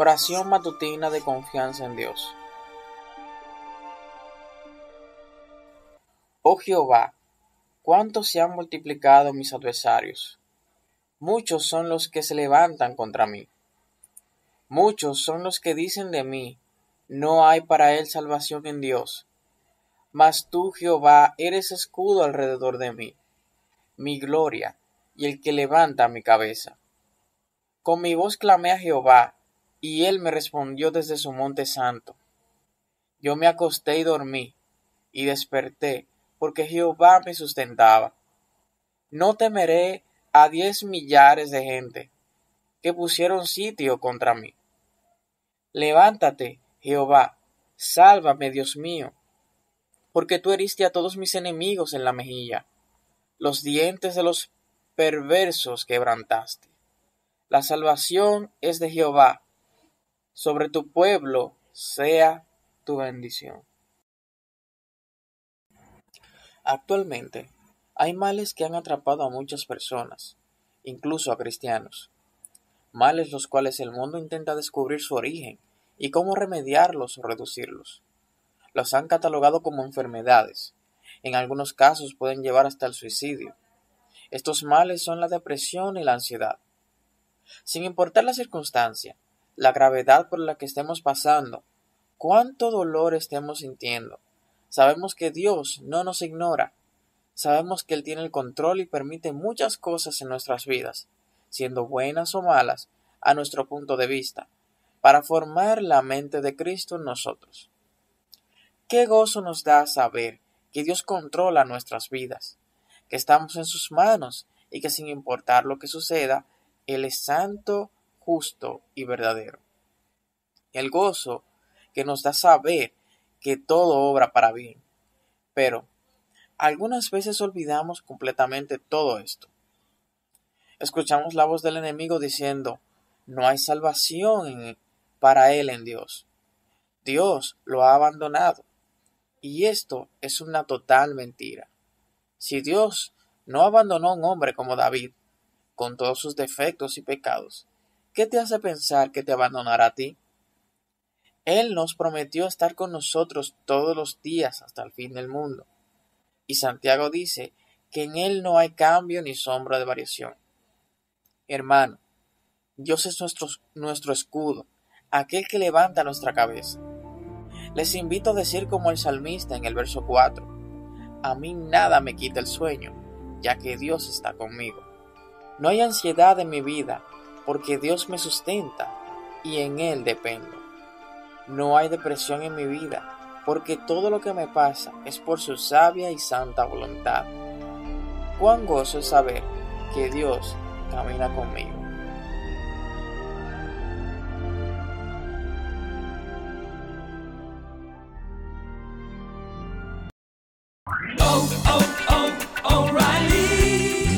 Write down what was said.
Oración matutina de confianza en Dios. Oh Jehová, cuánto se han multiplicado mis adversarios. Muchos son los que se levantan contra mí. Muchos son los que dicen de mí, no hay para él salvación en Dios. Mas tú, Jehová, eres escudo alrededor de mí, mi gloria y el que levanta mi cabeza. Con mi voz clamé a Jehová, y él me respondió desde su monte santo. Yo me acosté y dormí, y desperté, porque Jehová me sustentaba. No temeré a diez millares de gente que pusieron sitio contra mí. Levántate, Jehová, sálvame, Dios mío, porque tú heriste a todos mis enemigos en la mejilla, los dientes de los perversos quebrantaste. La salvación es de Jehová, sobre tu pueblo sea tu bendición. Actualmente, hay males que han atrapado a muchas personas, incluso a cristianos. Males los cuales el mundo intenta descubrir su origen y cómo remediarlos o reducirlos. Los han catalogado como enfermedades. En algunos casos pueden llevar hasta el suicidio. Estos males son la depresión y la ansiedad. Sin importar la circunstancia, la gravedad por la que estemos pasando, cuánto dolor estemos sintiendo, sabemos que Dios no nos ignora. Sabemos que Él tiene el control y permite muchas cosas en nuestras vidas, siendo buenas o malas, a nuestro punto de vista, para formar la mente de Cristo en nosotros. Qué gozo nos da saber que Dios controla nuestras vidas, que estamos en sus manos y que sin importar lo que suceda, Él es santo, justo y verdadero. El gozo que nos da saber que todo obra para bien. Pero algunas veces olvidamos completamente todo esto. Escuchamos la voz del enemigo diciendo, no hay salvación para él en Dios. Dios lo ha abandonado. Y esto es una total mentira. Si Dios no abandonó a un hombre como David, con todos sus defectos y pecados, ¿qué te hace pensar que te abandonará a ti? Él nos prometió estar con nosotros todos los días hasta el fin del mundo. Y Santiago dice que en Él no hay cambio ni sombra de variación. Hermano, Dios es nuestro, nuestro escudo, aquel que levanta nuestra cabeza. Les invito a decir como el salmista en el verso 4, a mí nada me quita el sueño, ya que Dios está conmigo. No hay ansiedad en mi vida, porque Dios me sustenta y en Él dependo. No hay depresión en mi vida, porque todo lo que me pasa es por su sabia y santa voluntad. Cuán gozo es saber que Dios camina conmigo.